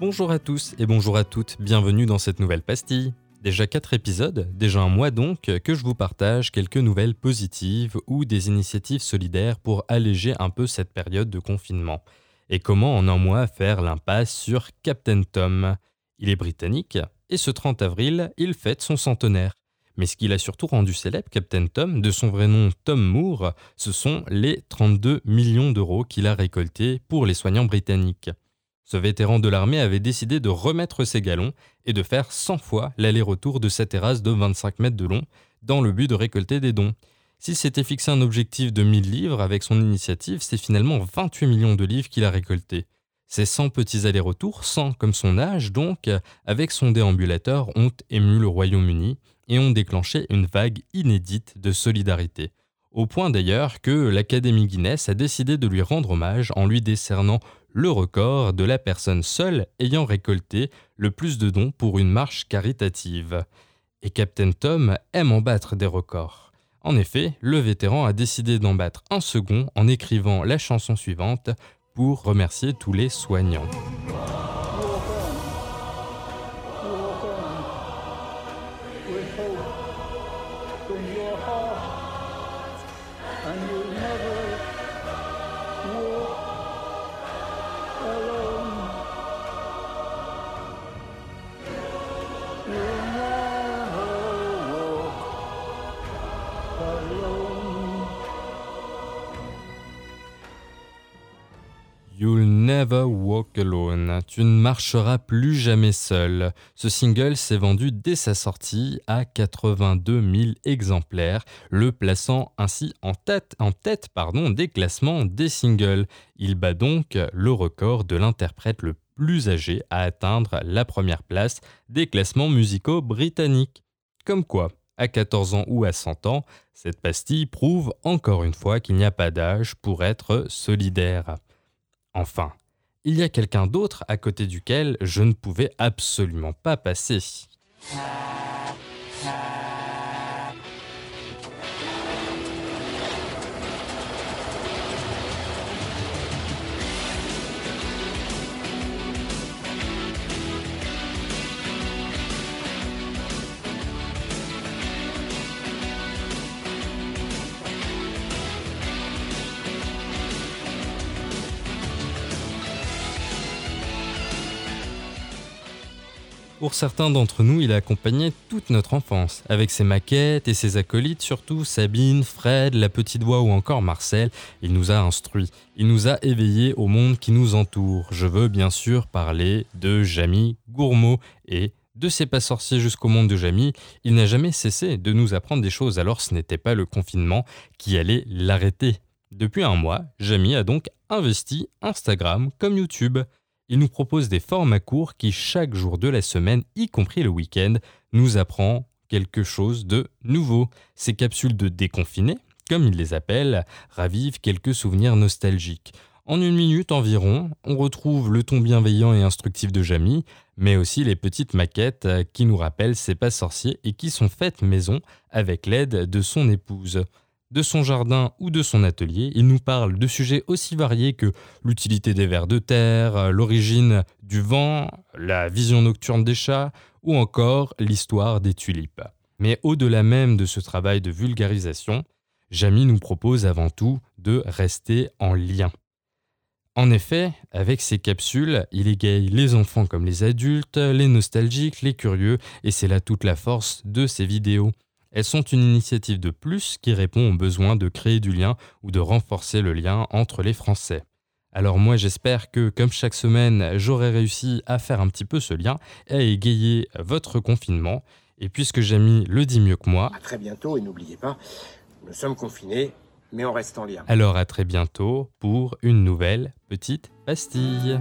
Bonjour à tous et bonjour à toutes, bienvenue dans cette nouvelle pastille. Déjà 4 épisodes, déjà un mois donc, que je vous partage quelques nouvelles positives ou des initiatives solidaires pour alléger un peu cette période de confinement. Et comment en un mois faire l'impasse sur Captain Tom? Il est britannique et ce 30 avril, il fête son centenaire. Mais ce qu'il a surtout rendu célèbre, Captain Tom, de son vrai nom Tom Moore, ce sont les 32 millions d'euros qu'il a récoltés pour les soignants britanniques. Ce vétéran de l'armée avait décidé de remettre ses galons et de faire 100 fois l'aller-retour de sa terrasse de 25 mètres de long dans le but de récolter des dons. S'il s'était fixé un objectif de 1000 livres avec son initiative, c'est finalement 28 millions de livres qu'il a récoltés. Ces 100 petits allers-retours, 100 comme son âge donc, avec son déambulateur, ont ému le Royaume-Uni et ont déclenché une vague inédite de solidarité. Au point d'ailleurs que l'Académie Guinness a décidé de lui rendre hommage en lui décernant le record de la personne seule ayant récolté le plus de dons pour une marche caritative. Et Captain Tom aime en battre des records. En effet, le vétéran a décidé d'en battre un second en écrivant la chanson suivante pour remercier tous les soignants. alone. alone. You'll never walk alone. Tu ne marcheras plus jamais seul. Ce single s'est vendu dès sa sortie à 82 000 exemplaires, le plaçant ainsi en tête, des classements des singles. Il bat donc le record de l'interprète le plus âgé à atteindre la première place des classements musicaux britanniques. Comme quoi, à 14 ans ou à 100 ans, cette pastille prouve encore une fois qu'il n'y a pas d'âge pour être solidaire. Enfin, il y a quelqu'un d'autre à côté duquel je ne pouvais absolument pas passer. Pour certains d'entre nous, il a accompagné toute notre enfance, avec ses maquettes et ses acolytes, surtout Sabine, Fred, la petite voix ou encore Marcel. Il nous a instruits, il nous a éveillés au monde qui nous entoure. Je veux bien sûr parler de Jamie Gourmaud et de ses pas sorciers jusqu'au monde de Jamie, il n'a jamais cessé de nous apprendre des choses, alors ce n'était pas le confinement qui allait l'arrêter. Depuis un mois, Jamie a donc investi Instagram comme YouTube il nous propose des formats courts qui, chaque jour de la semaine, y compris le week-end, nous apprend quelque chose de nouveau. Ces capsules de déconfinés, comme il les appelle, ravivent quelques souvenirs nostalgiques. En une minute environ, on retrouve le ton bienveillant et instructif de Jamie, mais aussi les petites maquettes qui nous rappellent ses pas sorciers et qui sont faites maison avec l'aide de son épouse de son jardin ou de son atelier, il nous parle de sujets aussi variés que l'utilité des vers de terre, l'origine du vent, la vision nocturne des chats ou encore l'histoire des tulipes. Mais au-delà même de ce travail de vulgarisation, Jamie nous propose avant tout de rester en lien. En effet, avec ces capsules, il égaye les enfants comme les adultes, les nostalgiques, les curieux, et c'est là toute la force de ces vidéos. Elles sont une initiative de plus qui répond au besoin de créer du lien ou de renforcer le lien entre les Français. Alors moi j'espère que comme chaque semaine j'aurai réussi à faire un petit peu ce lien et à égayer votre confinement. Et puisque Jamie le dit mieux que moi... À très bientôt et n'oubliez pas, nous sommes confinés, mais on reste en lien. Alors à très bientôt pour une nouvelle petite pastille.